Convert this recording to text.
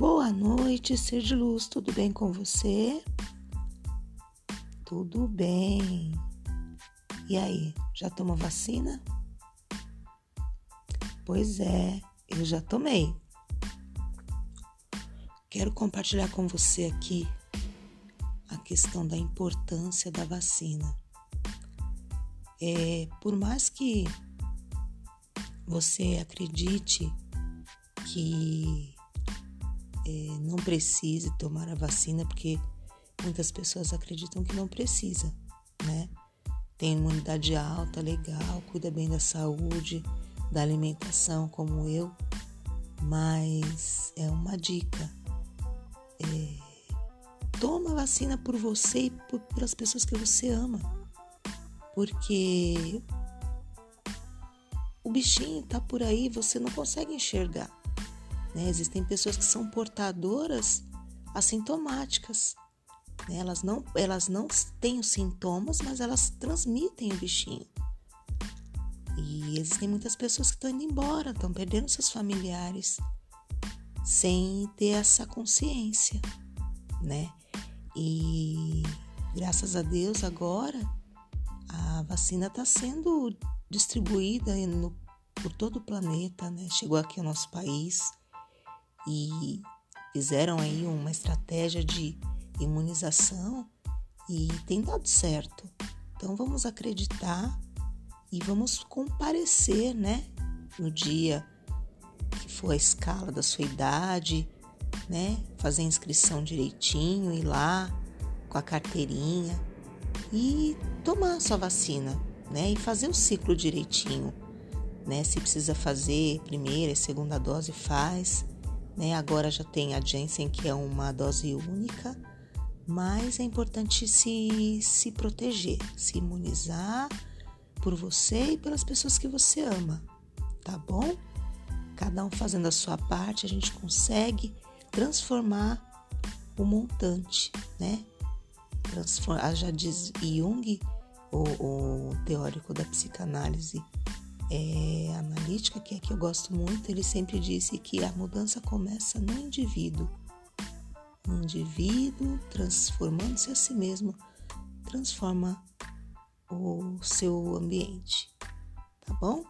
Boa noite, ser de luz, tudo bem com você? Tudo bem. E aí, já tomou vacina? Pois é, eu já tomei. Quero compartilhar com você aqui a questão da importância da vacina. É, por mais que você acredite que não precise tomar a vacina, porque muitas pessoas acreditam que não precisa, né? Tem imunidade alta, legal, cuida bem da saúde, da alimentação, como eu, mas é uma dica. É, toma a vacina por você e por, pelas pessoas que você ama, porque o bichinho tá por aí, você não consegue enxergar. Né? Existem pessoas que são portadoras assintomáticas. Né? Elas, não, elas não têm os sintomas, mas elas transmitem o bichinho. E existem muitas pessoas que estão indo embora, estão perdendo seus familiares sem ter essa consciência, né? E graças a Deus agora a vacina está sendo distribuída no, por todo o planeta, né? Chegou aqui ao nosso país e fizeram aí uma estratégia de imunização e tem dado certo. Então vamos acreditar e vamos comparecer, né? No dia que for a escala da sua idade, né? Fazer a inscrição direitinho, ir lá com a carteirinha e tomar a sua vacina, né? E fazer o ciclo direitinho, né? Se precisa fazer primeira e segunda dose, faz. Né? Agora já tem a Janssen, que é uma dose única, mas é importante se, se proteger, se imunizar por você e pelas pessoas que você ama, tá bom? Cada um fazendo a sua parte, a gente consegue transformar o montante, né? Transformar, ah, já diz Jung, o, o teórico da psicanálise, é, analítica, que é que eu gosto muito, ele sempre disse que a mudança começa no indivíduo. No indivíduo, transformando-se a si mesmo, transforma o seu ambiente. Tá bom?